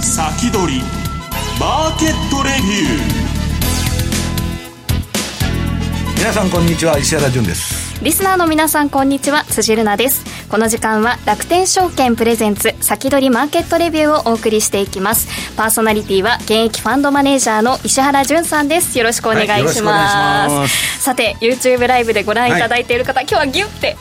先取りマーケットレビュー。皆さんこんにちは石原潤です。リスナーの皆さんこんにちは辻るなです。この時間は楽天証券プレゼンツ先取りマーケットレビューをお送りしていきます。パーソナリティは現役ファンドマネージャーの石原潤さんです。よろしくお願いします。はい、す。さて YouTube ライブでご覧いただいている方、はい、今日はギュって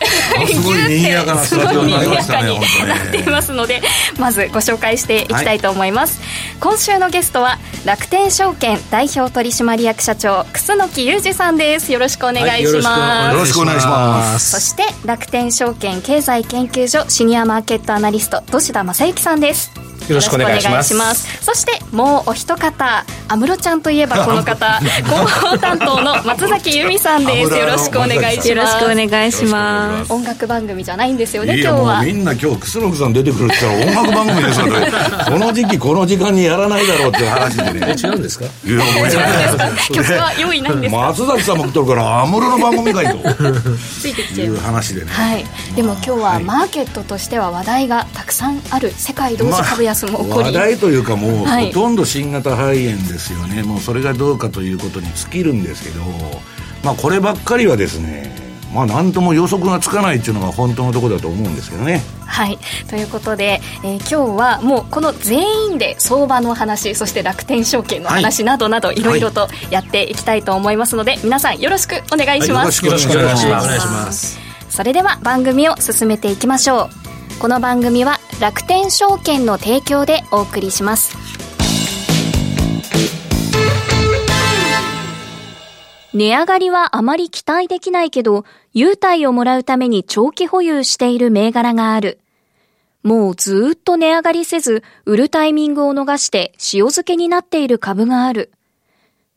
ギュってすごい賑やかになっていますのでまずご紹介していきたいと思います、はい、今週のゲストは楽天証券代表取締役社長楠木裕二さんです。よろしくお願いします、よろしくお願いします。そして楽天証券経済研究所シニアマーケットアナリスト土田正幸さんです。よろしくお願いします。そしてもうお一方安室ちゃんといえばこの方 広報担当の松崎由美さんです。よろしくお願いします。よろしくお願いします。音楽番組じゃないんですよね今日は。みんな今日楠木さん出てくるって言ったら音楽番組ですよね この時期この時間にやらないだろうっていう話でね。違うんですか？いやもう曲は用意ないんです松崎さんも来てるから安室の番組かいと。ついてきていう話でね。はい。でも今日はマーケットとしては話題がたくさんある世界同時株安も起こり、話題というかもう、ほとんど新型肺炎ですよねもうそれがどうかということに尽きるんですけど、まあ、こればっかりはですねまあ、何とも予測がつかないっていうのが本当のところだと思うんですけどね。はいということで、えー、今日はもうこの全員で相場の話そして楽天証券の話などなどいろいろとやっていきたいと思いますので、はい、皆さんよろしくお願いします。よろしくお願いします。それでは番組を進めていきましょう。この番組は楽天証券の提供でお送りします。値上がりはあまり期待できないけど、優待をもらうために長期保有している銘柄がある。もうずっと値上がりせず、売るタイミングを逃して塩漬けになっている株がある。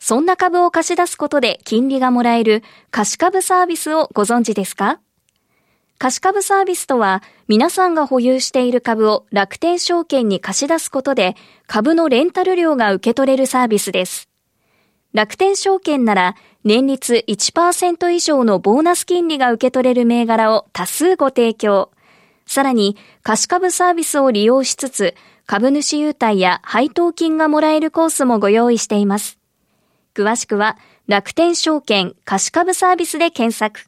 そんな株を貸し出すことで金利がもらえる貸し株サービスをご存知ですか？貸株サービスとは、皆さんが保有している株を楽天証券に貸し出すことで、株のレンタル料が受け取れるサービスです。楽天証券なら、年率1%以上のボーナス金利が受け取れる銘柄を多数ご提供。さらに、貸株サービスを利用しつつ、株主優待や配当金がもらえるコースもご用意しています。詳しくは、楽天証券貸株サービスで検索。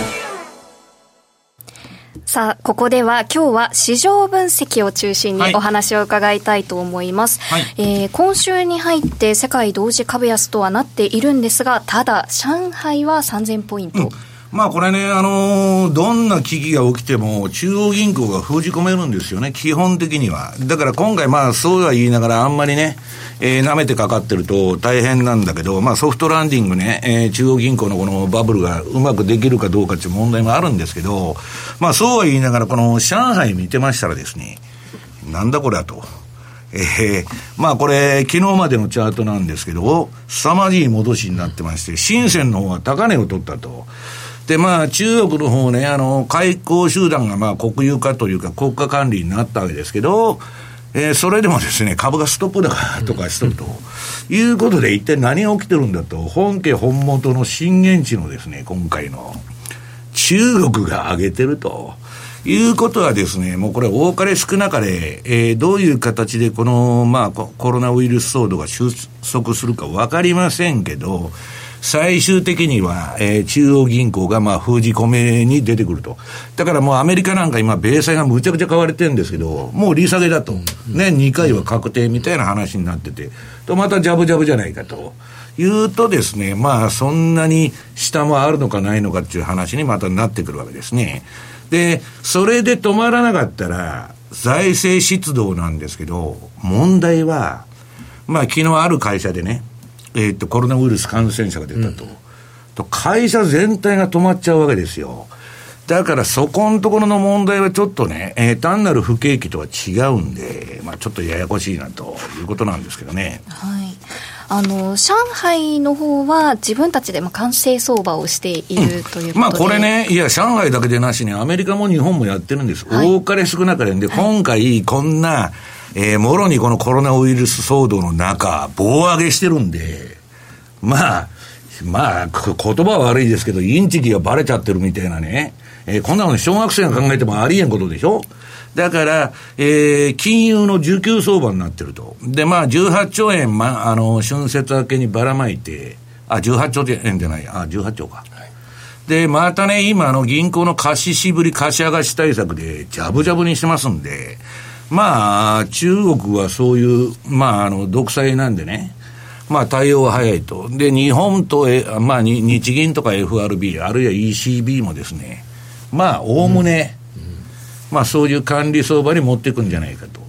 さあ、ここでは今日は市場分析を中心にお話を伺いたいと思います。はい、えー、今週に入って世界同時株安とはなっているんですが、ただ、上海は3000ポイント。うんまあこれね、あのー、どんな危機が起きても中央銀行が封じ込めるんですよね、基本的には。だから今回まあそうは言いながらあんまりね、えー、舐めてかかってると大変なんだけど、まあソフトランディングね、えー、中央銀行のこのバブルがうまくできるかどうかっていう問題もあるんですけど、まあそうは言いながらこの上海見てましたらですね、なんだこれはと。えー、まあこれ、昨日までのチャートなんですけど、凄まじい戻しになってまして、深センの方は高値を取ったと。で、まあ、中国の方ね、あの、開港集団が、まあ、国有化というか、国家管理になったわけですけど、えー、それでもですね、株がストップ高とかしと。ると、いうことで、一体何が起きてるんだと、本家本元の震源地のですね、今回の、中国が上げてると。いうことはですね、もうこれ多かれ少なかれ、えー、どういう形でこの、まあ、コロナウイルス騒動が収束するかわかりませんけど、最終的には、えー、中央銀行がまあ封じ込めに出てくると。だからもうアメリカなんか今、米債がむちゃくちゃ買われてるんですけど、もう利下げだと。ね、2回は確定みたいな話になってて、とまたジャブジャブじゃないかと。いうとですね、まあそんなに下もあるのかないのかっていう話にまたなってくるわけですね。で、それで止まらなかったら、財政出動なんですけど、問題は、まあ昨日ある会社でね、えー、っと、コロナウイルス感染者が出たと。うん、と会社全体が止まっちゃうわけですよ。だからそこのところの問題はちょっとね、えー、単なる不景気とは違うんで、まあちょっとややこしいなということなんですけどね。はい。あの上海の方は自分たちでも完成相場をしているということで、うん、まあこれね、いや、上海だけでなしに、アメリカも日本もやってるんです、はい、多かれ少なかれんで、今回、こんな、えー、もろにこのコロナウイルス騒動の中、棒上げしてるんで、まあ、まあ、言葉は悪いですけど、インチキがバレちゃってるみたいなね、えー、こんなの小学生が考えてもありえんことでしょ？だから、えー、金融の需給相場になってると。で、まあ、18兆円、まあ、あの、春節明けにばらまいて、あ、18兆円じゃない、あ、18兆か。はい、で、またね、今、あの、銀行の貸ししぶり、貸し上がし対策で、じゃぶじゃぶにしてますんで、まあ、中国はそういう、まあ、あの、独裁なんでね、まあ、対応は早いと。で、日本と、まあ、日銀とか FRB、あるいは ECB もですね、まあ、おおむね、まあ、そういう管理相場に持っていくんじゃないかと。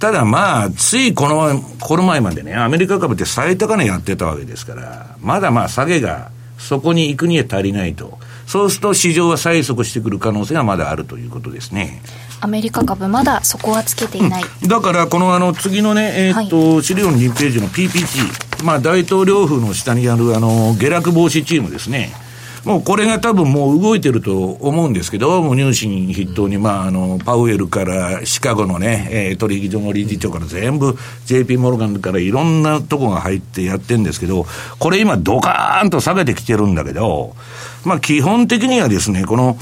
ただまあ、ついこの、この前までね、アメリカ株って最高値やってたわけですから、まだまあ下げがそこに行くには足りないと。そうすると市場は催促してくる可能性がまだあるということですね。アメリカ株まだそこはつけていない。うん、だからこのあの次のね、えー、っと、はい、資料の2ページの PPT、まあ大統領府の下にあるあの、下落防止チームですね。もうこれが多分もう動いてると思うんですけど、もう入信筆頭に、まあ、あの、パウエルからシカゴのね、えー、取引所の理事長から全部 JP モルガンからいろんなとこが入ってやってるんですけど、これ今ドカーンと下げてきてるんだけど、まあ基本的にはですね、この、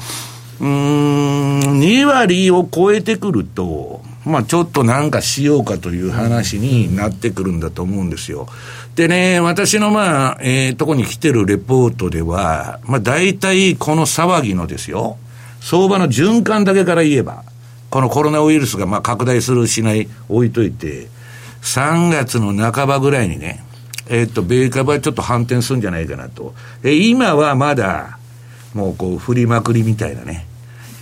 うん、2割を超えてくると、まあちょっとなんかしようかという話になってくるんだと思うんですよ。でね、私のまあ、えー、とこに来てるレポートでは、まあ大体この騒ぎのですよ、相場の循環だけから言えば、このコロナウイルスがまあ拡大するしない置いといて、3月の半ばぐらいにね、えっ、と、米株はちょっと反転するんじゃないかなと。え今はまだ、もうこう、振りまくりみたいなね、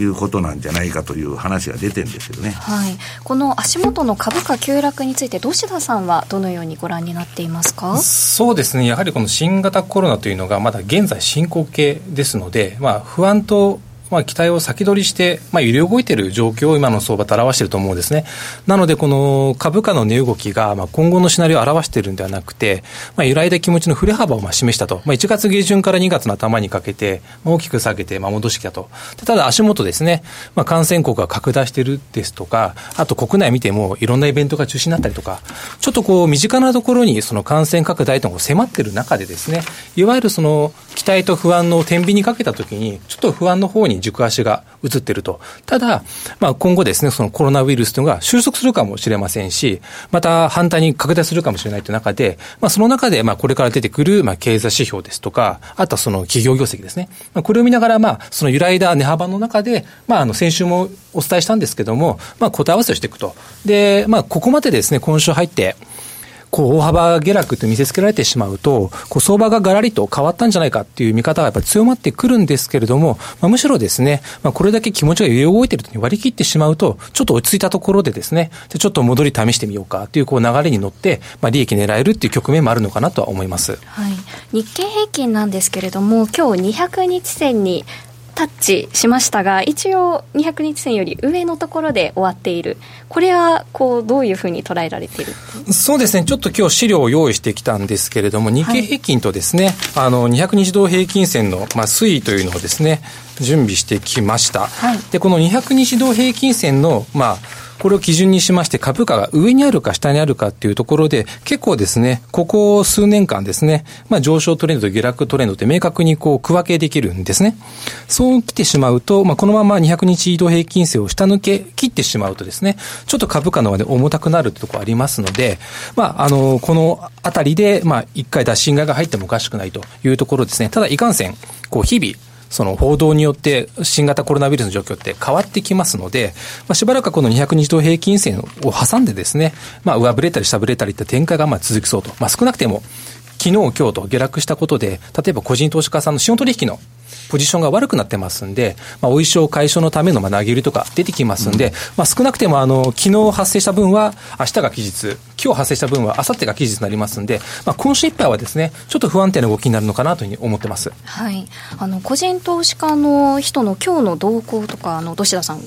いうことなんじゃないかという話が出てるんですけどね、はい、この足元の株価急落について、土田さんはどのようにご覧になっていますか？そうですね、やはりこの新型コロナというのが、まだ現在進行形ですので、まあ、不安とまあ、期待を先取りして、まあ、揺り動いている状況を今の相場と表していると思うんですね。なので、この株価の値動きが、まあ、今後のシナリオを表しているんではなくて、まあ、揺らいだ気持ちの振れ幅をまあ示したと。まあ、1月下旬から2月の頭にかけて、大きく下げて、まあ、戻してきたと。ただ、足元ですね、まあ、感染国が拡大しているですとか、あと国内見ても、いろんなイベントが中止になったりとか、ちょっとこう、身近なところに、その感染拡大との迫っている中でですね、いわゆるその、期待と不安の天秤にかけたときに、ちょっと不安の方に軸足が移っていると。ただ、まあ、今後ですね、そのコロナウイルスというのが収束するかもしれませんし、また反対に拡大するかもしれないという中で、まあ、その中で、まあ、これから出てくる、まあ、経済指標ですとか、あとはその企業業績ですね。まあ、これを見ながら、まあ、その揺らいだ値幅の中で、まあ、あの、先週もお伝えしたんですけども、まあ、答え合わせをしていくと。で、まあ、ここまでですね、今週入って、こう大幅下落って見せつけられてしまうと、こう相場ががらりと変わったんじゃないかっていう見方がやっぱり強まってくるんですけれども、まあ、むしろですね、まあ、これだけ気持ちが揺れ動いていると割り切ってしまうと、ちょっと落ち着いたところでですね、じゃちょっと戻り試してみようかというこう流れに乗って、まあ、利益狙えるっていう局面もあるのかなとは思います。はい。日経平均なんですけれども、今日200日線にタッチしましたが一応200日線より上のところで終わっている。これはこうどういうふうに捉えられている？そうですね。ちょっと今日資料を用意してきたんですけれども日経平均とですね、はい、あの200日同平均線の、まあ、推移というのをですね準備してきました、はい、でこの200日同平均線のまあこれを基準にしまして株価が上にあるか下にあるかっていうところで、結構ですね、ここ数年間ですね、まあ上昇トレンドと下落トレンドって明確にこう区分けできるんですね。そう来てしまうと、まあこのまま200日移動平均線を下抜け切ってしまうとですね、ちょっと株価の方で重たくなるってところありますので、まああの、このあたりで、まあ一回脱信買いが入ってもおかしくないというところですね。ただいかんせん、こう日々、その報道によって新型コロナウイルスの状況って変わってきますので、まあ、しばらくこの200日同平均線を挟んでですね、まあ、上振れたり下振れたりって展開がまあ続きそうと。まあ、少なくても、昨日、今日と下落したことで、例えば個人投資家さんの資本取引のポジションが悪くなってますんで、まあ、お衣装解消のためのまあ投げ売りとか出てきますんで、うん、まあ、少なくてもあの昨日発生した分は明日が期日、今日発生した分は明後日が期日になりますんで、まあ、今週いっぱいはですね、ちょっと不安定な動きになるのかなというふうに思ってます。はい。あの個人投資家の人の今日の動向とかあの土田さん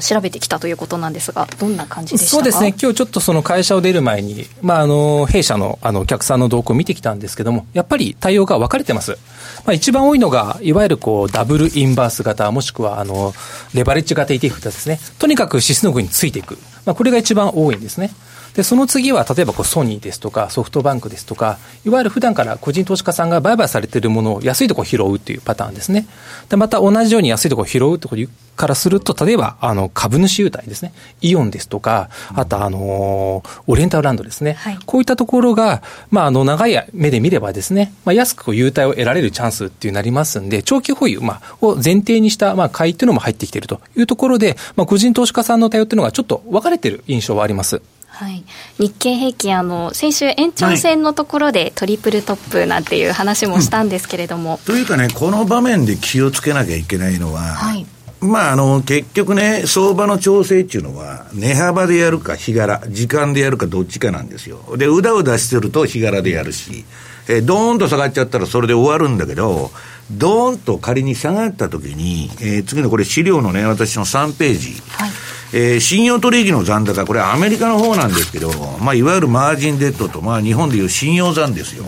調べてきたということなんですが、どんな感じでしたそうですね、今日ちょっとその会社を出る前に、まあ、あの弊社のあのお客さんの動向を見てきたんですけども、やっぱり対応が分かれてます。まあ、一番多いのが、いわゆるこうダブルインバース型、もしくはあのレバレッジ型 ETF ですね、とにかく指数の具についていく、まあ、これが一番多いんですね。で、その次は、例えばこうソニーですとか、ソフトバンクですとか、いわゆる普段から個人投資家さんが売買されているものを安いところ拾うっていうパターンですね。で、また同じように安いところ拾うってことからすると、例えば、あの、株主優待ですね。イオンですとか、あと、あの、オリエンタルランドですね。はい、こういったところが、まあ、あの、長い目で見ればですね、まあ、安く優待を得られるチャンスっていうなりますんで、長期保有、まあ、を前提にした、まあ、買いっていうのも入ってきているというところで、まあ、個人投資家さんの対応っていうのがちょっと分かれてる印象はあります。はい、日経平均あの、先週、延長戦のところでトリプルトップなんていう話もしたんですけれども。うん、というかね、この場面で気をつけなきゃいけないのは、はい、まあ、あの、結局ね、相場の調整っていうのは、値幅でやるか、日柄、時間でやるか、どっちかなんですよ。で、うだうだしてると日柄でやるし、えー、ドーンと下がっちゃったらそれで終わるんだけど、ドーンと仮に下がった時に、えー、次のこれ資料のね、私の3ページ。はいえー、信用取引の残高、これアメリカの方なんですけど、まあ、いわゆるマージンデッドと、まあ、日本でいう信用残ですよ。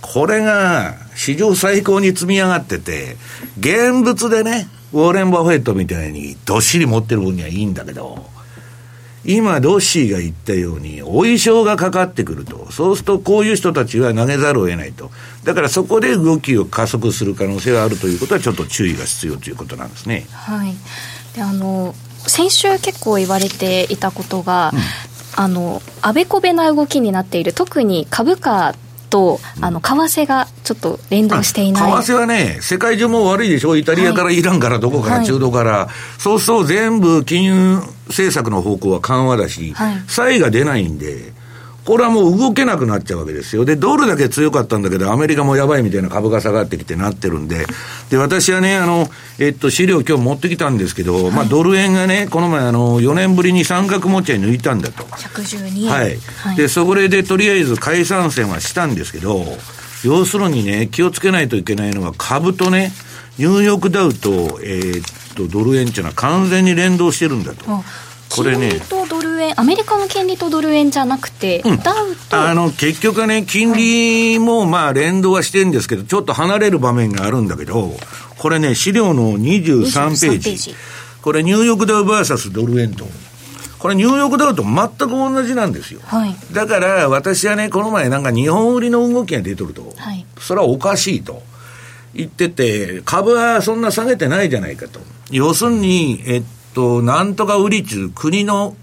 これが史上最高に積み上がってて、現物でね、ウォーレン・バフェットみたいにどっしり持ってる分にはいいんだけど、今、ドッシーが言ったように、お衣装がかかってくると。そうすると、こういう人たちは投げざるを得ないと。だからそこで動きを加速する可能性があるということは、ちょっと注意が必要ということなんですね。はい。で、あの、先週結構言われていたことが、うん、あのあべこべな動きになっている特に株価とあの為替がちょっと連動していない。為替はね、世界中も悪いでしょ、イタリアからイランからどこから、中東から、そうすると全部金融政策の方向は緩和だし、はい、差異が出ないんで、これはもう動けなくなっちゃうわけですよ。で、ドルだけ強かったんだけど、アメリカもやばいみたいな株が下がってきてなってるんで、で、私はね、あの、えっと、資料今日持ってきたんですけど、はい、まあ、ドル円がね、この前、あの、4年ぶりに三角持ち合い抜いたんだと。112円。はい。はい、で、そこでとりあえず解散戦はしたんですけど、要するにね、気をつけないといけないのは、株とね、ニューヨークダウと、えー、っと、ドル円っていうのは完全に連動してるんだと。これね。とドル円、アメリカの金利とドル円じゃなくて、うん、ダウと。あの、結局はね、金利もまあ連動はしてるんですけど、ちょっと離れる場面があるんだけど、これね、資料の23ページ。ージこれ、ニューヨークダウ VS ドル円と。これ、ニューヨークダウと全く同じなんですよ。はい、だから、私はね、この前、なんか日本売りの動きが出とると、はい、それはおかしいと言ってて、株はそんな下げてないじゃないかと。要するに、えっと、なんとか売り中、国の、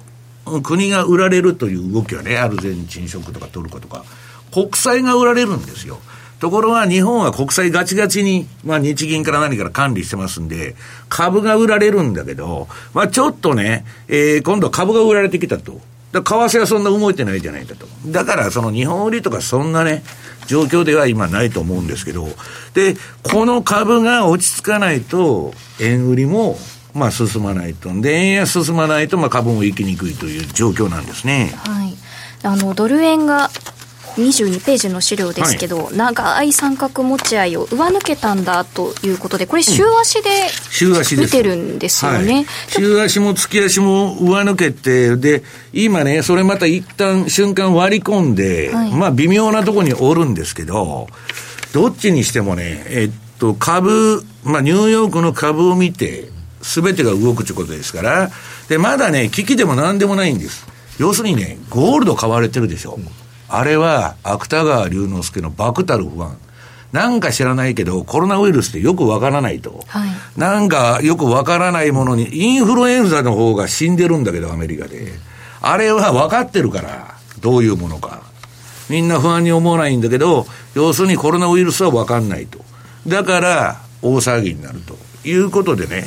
国が売られるという動きはね、アルゼンチン食とかトルコとか、国債が売られるんですよ。ところが日本は国債ガチガチに、まあ日銀から何から管理してますんで、株が売られるんだけど、まあちょっとね、えー、今度は株が売られてきたと。だ為替はそんな動いてないじゃないかと。だからその日本売りとかそんなね、状況では今ないと思うんですけど、で、この株が落ち着かないと、円売りもまあ、進まないと。で、円安進まないと、まあ、株も行きにくいという状況なんですね。はい。あの、ドル円が22ページの資料ですけど、はい、長い三角持ち合いを上抜けたんだということで、これ、週足で、週足見てるんですよね、はい、週足も月足も上抜けて、で、今ね、それまた一旦瞬間割り込んで、はい、まあ、微妙なところにおるんですけど、どっちにしてもね、えっと、株、まあ、ニューヨークの株を見て、すべてが動くということですから、で、まだね、危機でも何でもないんです。要するにね、ゴールド買われてるでしょ。うん、あれは、芥川龍之介の爆たる不安。なんか知らないけど、コロナウイルスってよくわからないと。はい、なんかよくわからないものに、インフルエンザの方が死んでるんだけど、アメリカで。あれは分かってるから、どういうものか。みんな不安に思わないんだけど、要するにコロナウイルスは分かんないと。だから、大騒ぎになるということでね、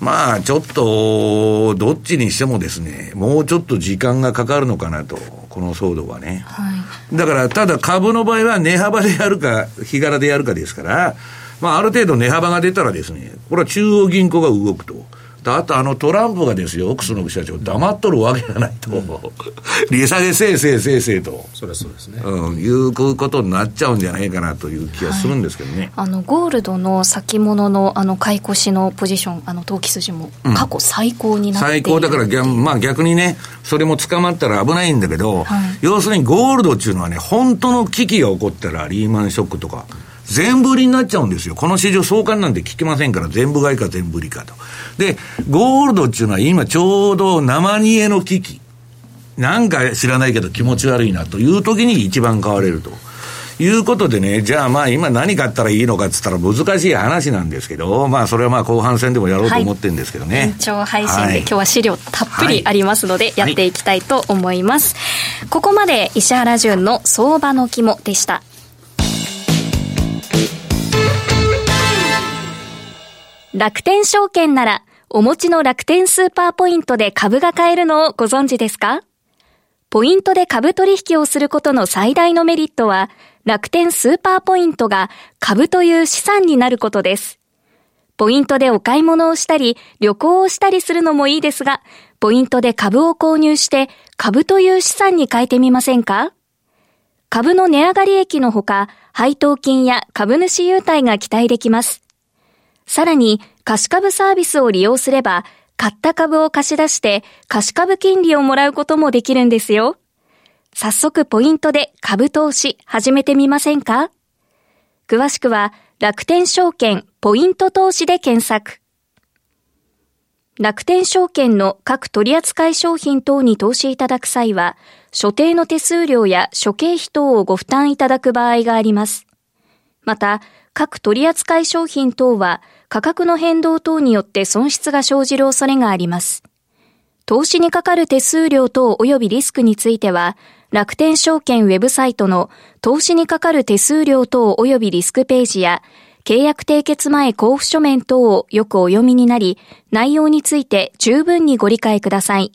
まあ、ちょっと、どっちにしてもですね、もうちょっと時間がかかるのかなと、この騒動はね。はい、だから、ただ株の場合は値幅でやるか、日柄でやるかですから、まあ、ある程度値幅が出たらですね、これは中央銀行が動くと。あとあのトランプがですよ、オクスの社長、黙っとるわけがないと、うん、利下げせいせいせいせいと、それそうですね、うん、いうことになっちゃうんじゃないかなという気がするんですけどね、はい、あのゴールドの先物のあの買い越しのポジション、あの投機筋も過去最高になっている、うん、最高。だから逆、まあ、逆にね、それも捕まったら危ないんだけど、はい、要するにゴールドっていうのはね、本当の危機が起こったら、リーマンショックとか。全部売りになっちゃうんですよ。この市場相関なんて聞きませんから、全部買いか全部売りかと。で、ゴールドっていうのは今ちょうど生煮えの危機。なんか知らないけど気持ち悪いなという時に一番買われると。いうことでね、じゃあまあ今何買ったらいいのかっつったら難しい話なんですけど、まあそれはまあ後半戦でもやろうと思ってるんですけどね。はい、延長配信で今日は資料たっぷりありますので、やっていきたいと思います。はい、ここまで石原淳の相場の肝でした。楽天証券なら、お持ちの楽天スーパーポイントで株が買えるのをご存知ですか？ポイントで株取引をすることの最大のメリットは、楽天スーパーポイントが株という資産になることです。ポイントでお買い物をしたり、旅行をしたりするのもいいですが、ポイントで株を購入して株という資産に変えてみませんか？株の値上がり益のほか、配当金や株主優待が期待できます。さらに、貸株サービスを利用すれば、買った株を貸し出して貸株金利をもらうこともできるんですよ。早速ポイントで株投資始めてみませんか？詳しくは楽天証券ポイント投資で検索。楽天証券の各取扱商品等に投資いただく際は、所定の手数料や諸経費等をご負担いただく場合があります。また、各取扱商品等は価格の変動等によって損失が生じる恐れがあります。投資にかかる手数料等及びリスクについては、楽天証券ウェブサイトの投資にかかる手数料等及びリスクページや、契約締結前交付書面等をよくお読みになり、内容について十分にご理解ください。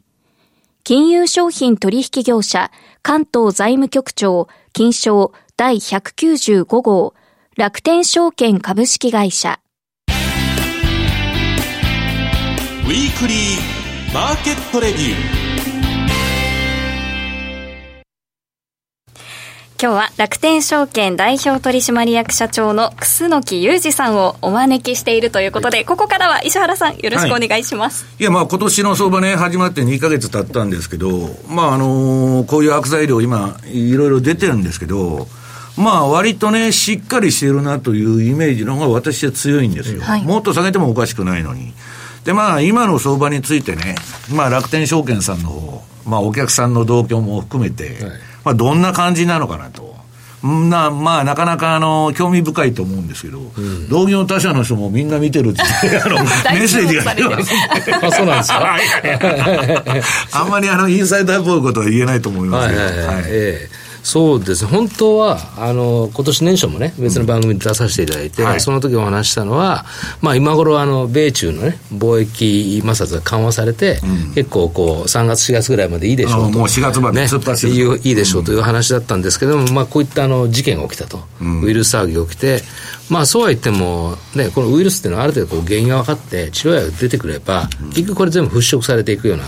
金融商品取引業者関東財務局長金賞第195号楽天証券株式会社。ウィークリーマーケットレビュー。今日は楽天証券代表取締役社長の楠木裕二さんをお招きしているということで、ここからは石原さんよろしくお願いします。はい、いや、まあ今年の相場ね、始まって2か月経ったんですけど、まああのー、こういう悪材料今、いろいろ出てるんですけど、まあ割とね、しっかりしてるなというイメージの方が私は強いんですよ。はい、もっと下げてもおかしくないのに。で、まあ今の相場についてね、まあ楽天証券さんの方、まあお客さんの動向も含めて、はい、まあどんな感じなのかなと。なまあ、なかなかあの興味深いと思うんですけど、うん、同業他社の人もみんな見てるってあの メッセージが出ます、あそうなんですか？あんまりあのインサイダーっぽいことは言えないと思いますけど。はいはいはい、はい。えーそうです。本当は、あの、今年年初もね、別の番組で出させていただいて、うんはい、その時お話したのは、まあ今頃、あの、米中のね、貿易摩擦が緩和されて、うん、結構こう、3月、4月ぐらいまでいいでしょうと。もう4月まで突っ走る、ね、いいでしょうという話だったんですけども、まあこういったあの、事件が起きたと。うん、ウイルス騒ぎが起きて、まあそうは言っても、ね、このウイルスっていうのはある程度こう原因が分かって、治療薬が出てくれば、結局これ全部払拭されていくような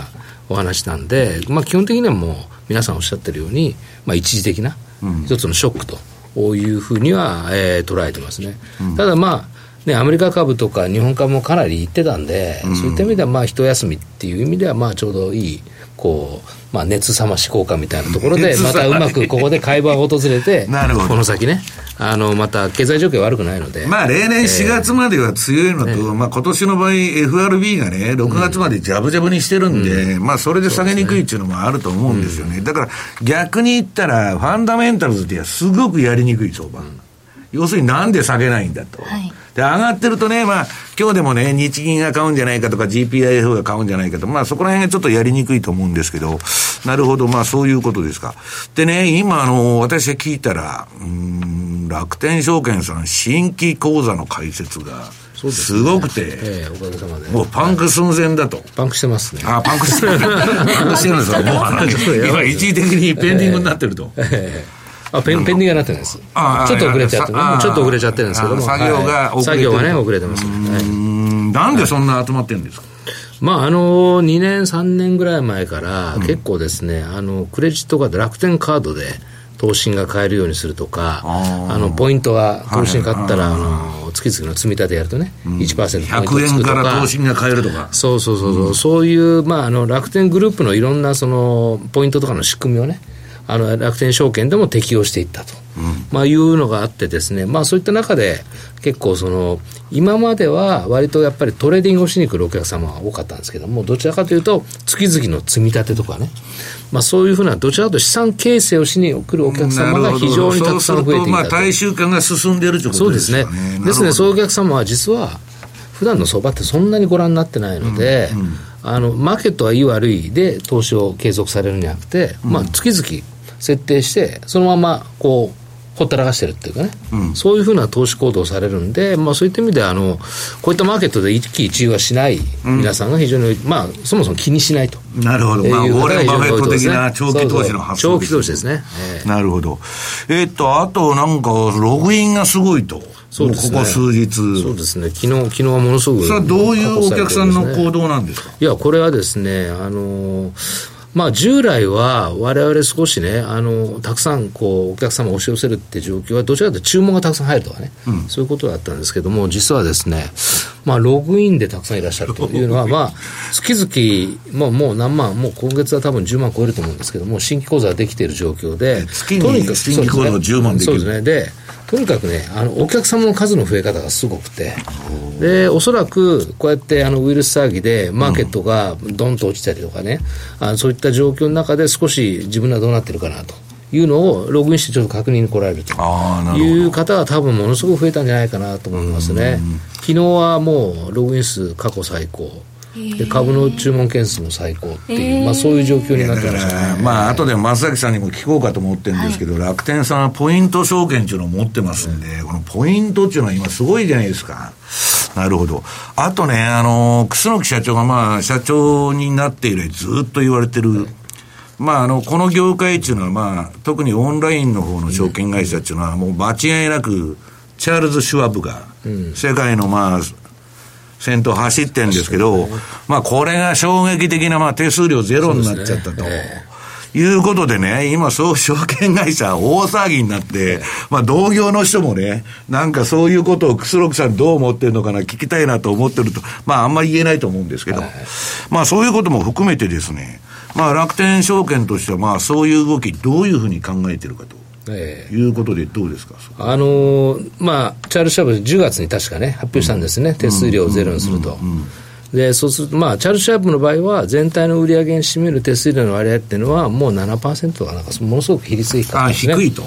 お話なんで、まあ基本的にはもう、皆さんおっしゃってるように、まあ一時的な、一つのショックというふうには、えー、捉えてますね。ただまあね、アメリカ株とか日本株もかなりいってたんで、うん、そういった意味では、まあ、一休みっていう意味では、まあ、ちょうどいい、こう、まあ、熱冷まし効果みたいなところで、またうまくここで会話が訪れて、この先ね、あの、また経済状況悪くないので。まあ、例年4月までは強いのと、えー、まあ、今年の場合、FRB がね、6月までジャブジャブにしてるんで、うん、まあ、それで下げにくいっていうのもあると思うんですよね。だから、逆に言ったら、ファンダメンタルズってすごくやりにくい相場。うん、要するになんで下げないんだと。はいで、上がってるとね、まあ、今日でもね、日銀が買うんじゃないかとか、GPIF が買うんじゃないかと、まあ、そこら辺がちょっとやりにくいと思うんですけど、なるほど、まあ、そういうことですか。でね、今、あの、私が聞いたら、うん、楽天証券さん、新規口座の開設が、すごくて、ええおかげさまで。もうパンク寸前だと。パンクしてますね。あ、パンクしてる。パンクしてるんですかもう 今一時的にペンディングになってると。ええあペンペンディングになってないです。ちあょっと遅れちゃってちょっと遅れちゃってるんですけど。も。あ作業がはい。遅れてる。作業がね、遅れてます。うはい。んなんでそんな集まってるんですか？まあ、あの、2年、3年ぐらい前から、結構ですね、あの、クレジットカード、楽天カードで、投資が買えるようにするとか、あの、ポイントは、投資に買ったら、あの、月々の積み立てやるとね、1%ポイント100円か。から投資が買えるとか。そうそうそうそう、そういう、まあ、あの楽天グループのいろんなそのポイントとかの仕組みをね、あの楽天証券でも適用していったと、まあ、いうのがあってですね、まあ、そういった中で、結構その、今までは割とやっぱりトレーディングをしに来るお客様が多かったんですけども、どちらかというと、月々の積み立てとかね、まあ、そういうふうな、どちらかというと資産形成をしに来るお客様が非常にたくさん増えていそうすると、まあ。大衆化が進んでるということでそうですね。ね。。ですね、そういうお客様は実は、普段の相場ってそんなにご覧になってないので、あのマーケットはいい悪いで投資を継続されるんじゃなくて、まあ、月々設定して、そのままこう、ほったらかしてるっていうかね、そういうふうな投資行動をされるんで、まあ、そういった意味であの、こういったマーケットで一喜一憂はしない皆さんが非常に、まあ、そもそも気にしないと。なるほど。まあ、ウォーレン・バフェット的ない長期投資の発想長期投資ですね。ええなるほど。えっと、あとなんか、ログインがすごいと。そうですねもここ数日。そうですね、昨日昨日はものすごく。それはどういうお客さんの行動なんですか？いや、これはですね、あのまあ、従来は我々少しね、あのたくさんこうお客様を押し寄せるって状況は、どちらかというと注文がたくさん入るとかね、そういうことだったんですけども、実はですね、まあ、ログインでたくさんいらっしゃるというのは、まあ、月々、もうもう何万、もう今月は多分10万超えると思うんですけども、新規口座ができている状況で、月に新規口座が10万できる。そうですね。でとにかくね、あのお客様の数の増え方がすごくて、でおそらくこうやってあのウイルス騒ぎで、マーケットがどんと落ちたりとかね、あのそういった状況の中で、少し自分はどうなってるかなというのを、ログインしてちょっと確認に来られると。いう方は、多分ものすごく増えたんじゃないかなと思いますね。昨日はもうログイン数過去最高。で株の注文件数も最高っていう、まあ、そういう状況になってましたね。まあ、後で松崎さんにも聞こうかと思ってるんですけど、楽天さんはポイント証券っていうのを持ってますんで、このポイントっていうのは今すごいじゃないですか。なるほど。あとね、あの、楠木社長がまあ、社長になって以来ずっと言われてる、まあ、あの、この業界っていうのはまあ、特にオンラインの方の証券会社っていうのはもう間違いなく、チャールズ・シュワブが、世界のまあ、先頭走ってるんですけど、まあこれが衝撃的なまあ手数料ゼロになっちゃったと。いうことでね、今そう証券会社大騒ぎになって、まあ同業の人もね、なんかそういうことをクスロクさんどう思ってるのかな聞きたいなと思ってると、まああんまり言えないと思うんですけど、まあそういうことも含めてですね、まあ楽天証券としてはまあそういう動きどういうふうに考えてるかと。ええいうことでどうですか？あのーまあ、チャールズ・シュワブ10月に確かね、発表したんですね、手数料をゼロにすると。で、そうすると、まあ、チャールズ・シュワブの場合は、全体の売り上げに占める手数料の割合っていうのは、もう7%とか、なんか、ものすごく比率が低かったあ、ですね。低いと。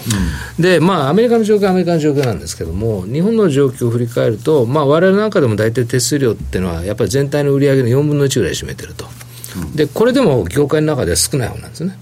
で、まあ、アメリカの状況はアメリカの状況なんですけども、日本の状況を振り返ると、まあ、我々なんかでも大体手数料っていうのは、やっぱり全体の売り上げの4分の1ぐらい占めてると。で、これでも業界の中では少ない方なんですね。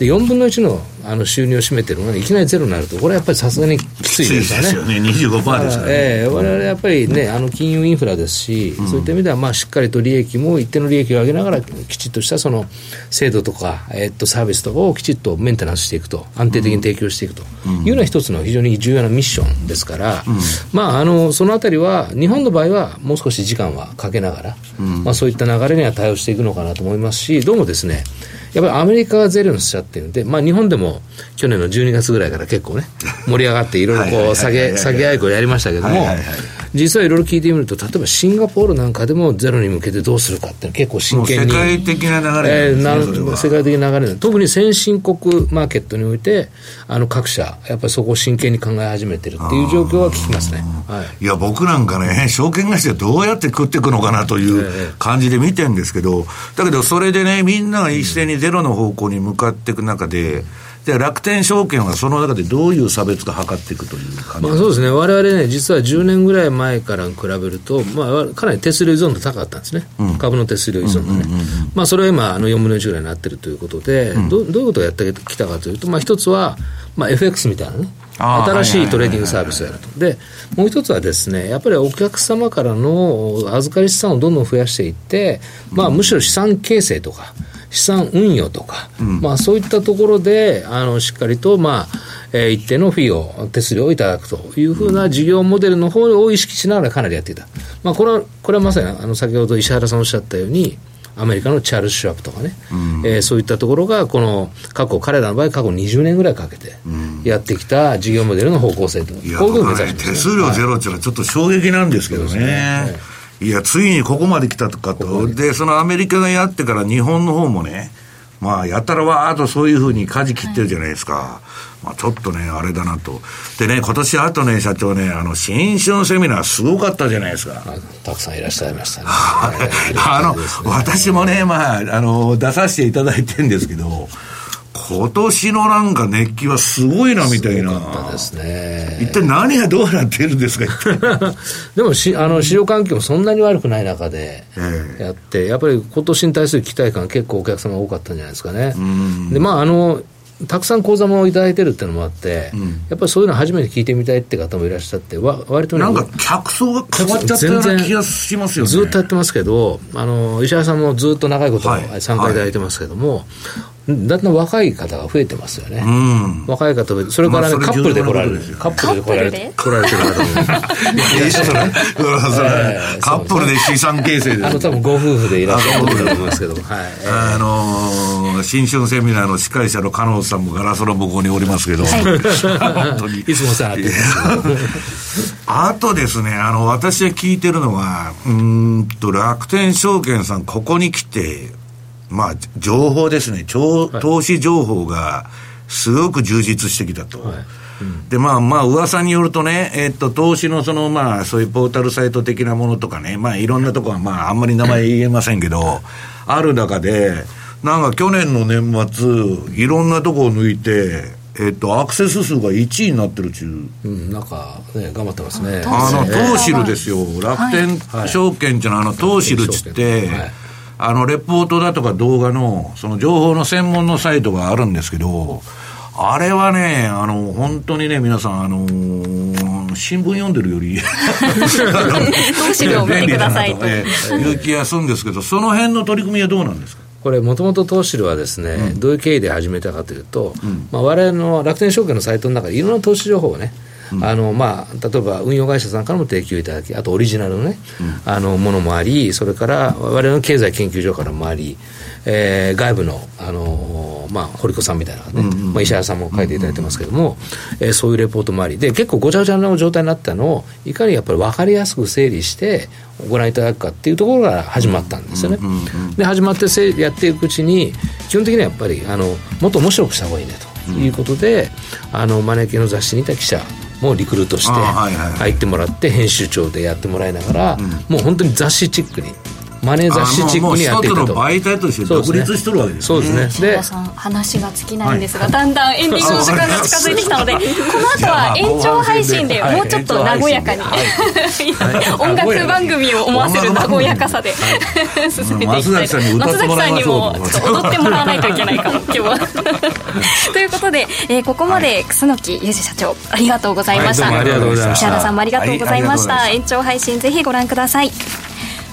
で、4分の1のあの収入を占めてるのが、いきなりゼロになると、これはやっぱりさすがにきついですよね。よね。25%ですからね。ええ我々やっぱりね、あの金融インフラですし、そういった意味では、まあ、しっかりと利益も一定の利益を上げながら、きちっとしたその制度とか、えっと、サービスとかをきちっとメンテナンスしていくと、安定的に提供していくというのは一つの非常に重要なミッションですから、まあ、あのそのあたりは、日本の場合はもう少し時間はかけながら、まあ、そういった流れには対応していくのかなと思いますし、どうもですね、やっぱりアメリカがゼロにしちゃってるんで、まあ、日本でも去年の12月ぐらいから結構ね、盛り上がって、いろいろこう、下げ、下げ合いこうやりましたけどもはいはいはい、実はいろいろ聞いてみると、例えばシンガポールなんかでもゼロに向けてどうするかって結構真剣に。世界的な流れえーなね、それは世界的な流れ特に先進国マーケットにおいて、あの各社、やっぱりそこを真剣に考え始めてるっていう状況は聞きますね。はいいや、僕なんかね、証券会社どうやって食っていくのかなという感じで見てるんですけど、だけどそれでね、みんなが一斉にゼロの方向に向かっていく中で、で楽天証券はその中でどういう差別化図っていくという感じ？まあ、そうですね、我々ね、実は10年ぐらい前から比べると、まあ、かなり手数料依存度高かったんですね、株の手数料依存度ね、まあ、それは今、あの4分の1ぐらいになってるということで、どどういうことをやってきたかというと、まあ、一つは、まあ、FX みたいなね、新しい。トレーディングサービスをやると。で、もう一つはですね、やっぱりお客様からの預かり資産をどんどん増やしていって、まあ、むしろ資産形成とか、資産運用とか、うん、まあ、そういったところで、あの、しっかりと、まあ、えー、一定のフィーを、手数料をいただくというふうな事業モデルの方を意識しながらかなりやっていた。まあ、これは、これはまさに、あの、先ほど石原さんおっしゃったように、アメリカのチャールズ・シュワップとかね、うん、えー、そういったところが、この過去、彼らの場合、過去20年ぐらいかけてやってきた事業モデルの方向性と、うん、こういうふうに目指します、ね、手数料ゼロっていうのはちょっと衝撃なんですけどね。いや、ついにここまで来たとかと。で、そのアメリカがやってから日本の方もね、まあ、やたらわーっとそういうふうに舵切ってるじゃないですか。はい、まあ、ちょっとね、あれだなと。でね、今年あとね、社長ね、あの、新春セミナーすごかったじゃないですか。たくさんいらっしゃいましたね。あの、私もね、まあ、あの、出させていただいてるんですけど、今年のなんか熱気はすごいなみたいな。ですね。一体何がどうなってるんですか？でもし、あの、市場環境もそんなに悪くない中でやって、やっぱり今年に対する期待感結構お客様多かったんじゃないですかね。で、まあ、あの、たくさん講座もいただいてるっていうのもあって、うん、やっぱりそういうの初めて聞いてみたいって方もいらっしゃって、わ割とね、なんか客層が変わっちゃったような気がしますよね。ずっとやってますけど、あの石原さんもずっと長いこと参加いただいてますけども、はいだんだん若い方が増えてますよね、うん、若い方それからね、まあ、カップルで来られる。カップルで来られて来られてる方もカップルで資産形成であの多分ご夫婦でいらっしゃると思いますけど、はい、あのー、新春セミナーの司会者の加納さんもガラスの向こうにおりますけど、はい、本当に。いつもさ あとですねあの私が聞いてるのはうんと楽天証券さんここに来てまあ、情報ですね、投資情報がすごく充実してきたと。はい。うん、で、まあまあ、噂によるとね、えっと、投資のその、まあ、そういうポータルサイト的なものとかね、まあ、いろんなとこは、まあ、あんまり名前言えませんけど、ある中で、なんか去年の年末、いろんなとこを抜いて、えっと、アクセス数が1位になってるっちゅう。うん、なんか、ね、頑張ってますね。あの、トーシルですよ。楽天証券っていうのは、あの、トーシルっつって、はいあの、レポートだとか動画の、その情報の専門のサイトがあるんですけど、あれはね、あの、本当にね、皆さん、あのー、新聞読んでるより投資料を見てくださいと。いう気がするんですけど、その辺の取り組みはどうなんですか？これ、もともと投資はですね、うん、どういう経緯で始めたかというと、うん、まあ、我々の楽天証券のサイトの中でいろんな投資情報をね、あのまあ、例えば運用会社さんからも提供いただき、あとオリジナルのね、うん、あのものもあり、それから我々の経済研究所からもあり、えー、外部の、あのまあ、堀子さんみたいなね、まあ、石原さんも書いていただいてますけれども、うえー、そういうレポートもあり、で、結構ごちゃごちゃな状態になったのを、いかにやっぱり分かりやすく整理して、ご覧いただくかっていうところから始まったんですよね。で、始まってせやっていくうちに、基本的にはやっぱり、あの、もっと面白くした方がいいねということで、うん、あの、招きの雑誌にいた記者、もリクルートして入ってもらって編集長でやってもらいながら、もう本当に雑誌チックにマネー雑誌チックにやっていたと。媒体として独立しとるわけですそうですね。でさん話が尽きないんですが、だんだんエンディングの時間が近づいてきたのでこの後は延長配信でもうちょっと和やかに、音楽番組を思わせる和やかさで、進めていきたいと松崎さんにもちょっと踊ってもらわないといけないかも。今日は。ということで、えー、ここまで楠木裕二社長ありがとうございました、ありがとうございました。石原さんもありがとうございました、延長配信ぜひご覧ください